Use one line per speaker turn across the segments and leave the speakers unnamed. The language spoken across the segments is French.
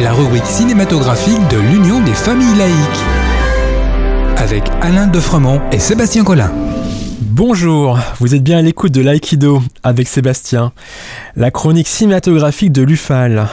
La rubrique cinématographique de l'Union des familles laïques. Avec Alain Defremont et Sébastien Collin.
Bonjour, vous êtes bien à l'écoute de l'Aikido avec Sébastien, la chronique cinématographique de l'UFAL.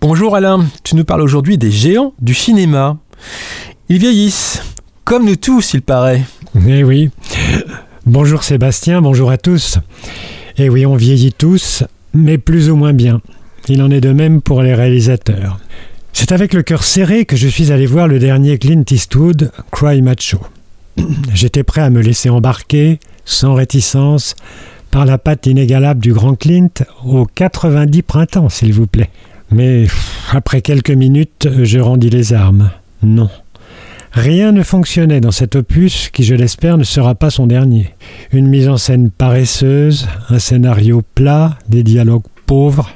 Bonjour Alain, tu nous parles aujourd'hui des géants du cinéma. Ils vieillissent, comme nous tous, il paraît.
Eh oui. Bonjour Sébastien, bonjour à tous. Eh oui, on vieillit tous, mais plus ou moins bien. Il en est de même pour les réalisateurs. C'est avec le cœur serré que je suis allé voir le dernier Clint Eastwood, Cry Macho. J'étais prêt à me laisser embarquer, sans réticence, par la patte inégalable du grand Clint aux 90 printemps, s'il vous plaît. Mais après quelques minutes, je rendis les armes. Non. Rien ne fonctionnait dans cet opus qui, je l'espère, ne sera pas son dernier. Une mise en scène paresseuse, un scénario plat, des dialogues pauvres.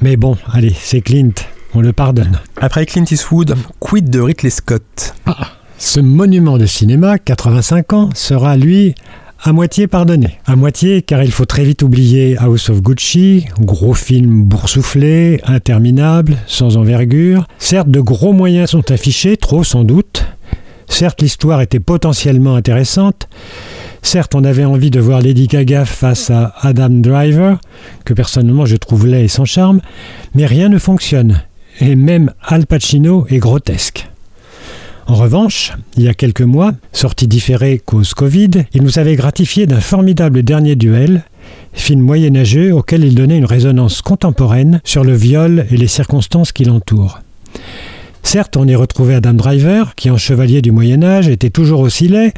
Mais bon, allez, c'est Clint, on le pardonne.
Après Clint Eastwood, quid de Ridley Scott?
Ah, ce monument de cinéma, 85 ans, sera, lui, à moitié pardonné. À moitié car il faut très vite oublier House of Gucci, gros film boursouflé, interminable, sans envergure. Certes, de gros moyens sont affichés, trop sans doute. Certes, l'histoire était potentiellement intéressante. Certes, on avait envie de voir Lady Gaga face à Adam Driver, que personnellement je trouve laid et sans charme, mais rien ne fonctionne. Et même Al Pacino est grotesque. En revanche, il y a quelques mois, sorti différé cause Covid, il nous avait gratifié d'un formidable dernier duel, film moyenâgeux auquel il donnait une résonance contemporaine sur le viol et les circonstances qui l'entourent. Certes, on y retrouvait Adam Driver, qui en chevalier du Moyen Âge était toujours aussi laid,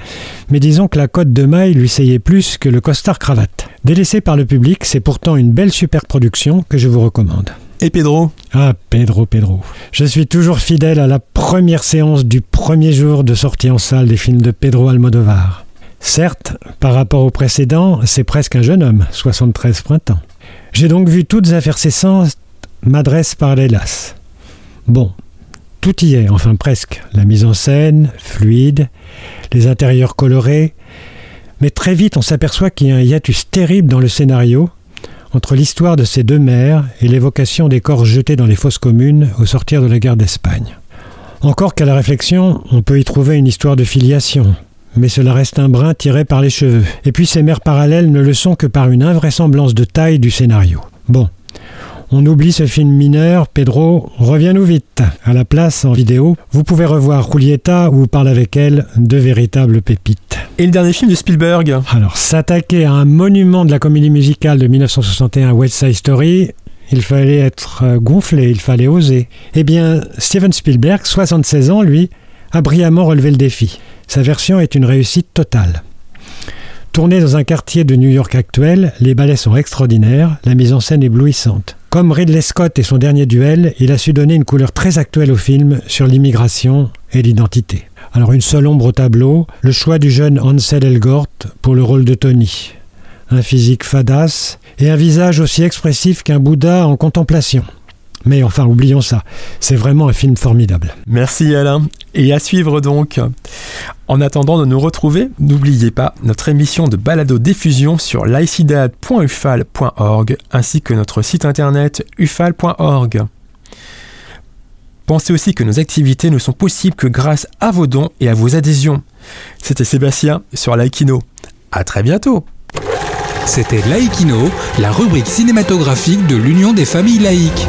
mais disons que la cote de maille lui seyait plus que le costard cravate. Délaissé par le public, c'est pourtant une belle superproduction que je vous recommande.
Et Pedro?
Ah, Pedro, Pedro. Je suis toujours fidèle à la première séance du premier jour de sortie en salle des films de Pedro Almodovar. Certes, par rapport au précédent, c'est presque un jeune homme, 73 printemps. J'ai donc vu toutes affaires cessantes m'adresse par l'hélas. Bon, tout y est, enfin presque. La mise en scène, fluide, les intérieurs colorés. Mais très vite, on s'aperçoit qu'il y a un hiatus terrible dans le scénario, entre l'histoire de ces deux mères et l'évocation des corps jetés dans les fosses communes au sortir de la guerre d'Espagne. Encore qu'à la réflexion, on peut y trouver une histoire de filiation, mais cela reste un brin tiré par les cheveux. Et puis ces mères parallèles ne le sont que par une invraisemblance de taille du scénario. Bon, on oublie ce film mineur, Pedro, reviens-nous vite. À la place, en vidéo, vous pouvez revoir Julieta où parle avec elle de véritables pépites.
Et le dernier film de Spielberg
Alors, s'attaquer à un monument de la comédie musicale de 1961, West Side Story, il fallait être euh, gonflé, il fallait oser. Eh bien, Steven Spielberg, 76 ans, lui, a brillamment relevé le défi. Sa version est une réussite totale. Tourné dans un quartier de New York actuel, les ballets sont extraordinaires, la mise en scène éblouissante. Comme Ridley Scott et son dernier duel, il a su donner une couleur très actuelle au film sur l'immigration et l'identité. Alors une seule ombre au tableau, le choix du jeune Ansel Elgort pour le rôle de Tony. Un physique fadasse et un visage aussi expressif qu'un Bouddha en contemplation. Mais enfin, oublions ça. C'est vraiment un film formidable.
Merci Alain. Et à suivre donc. En attendant de nous retrouver, n'oubliez pas notre émission de balado diffusion sur laicidad.ufal.org ainsi que notre site internet ufal.org. Pensez aussi que nos activités ne sont possibles que grâce à vos dons et à vos adhésions. C'était Sébastien sur Laikino. À très bientôt.
C'était Laïkino, la rubrique cinématographique de l'Union des familles laïques.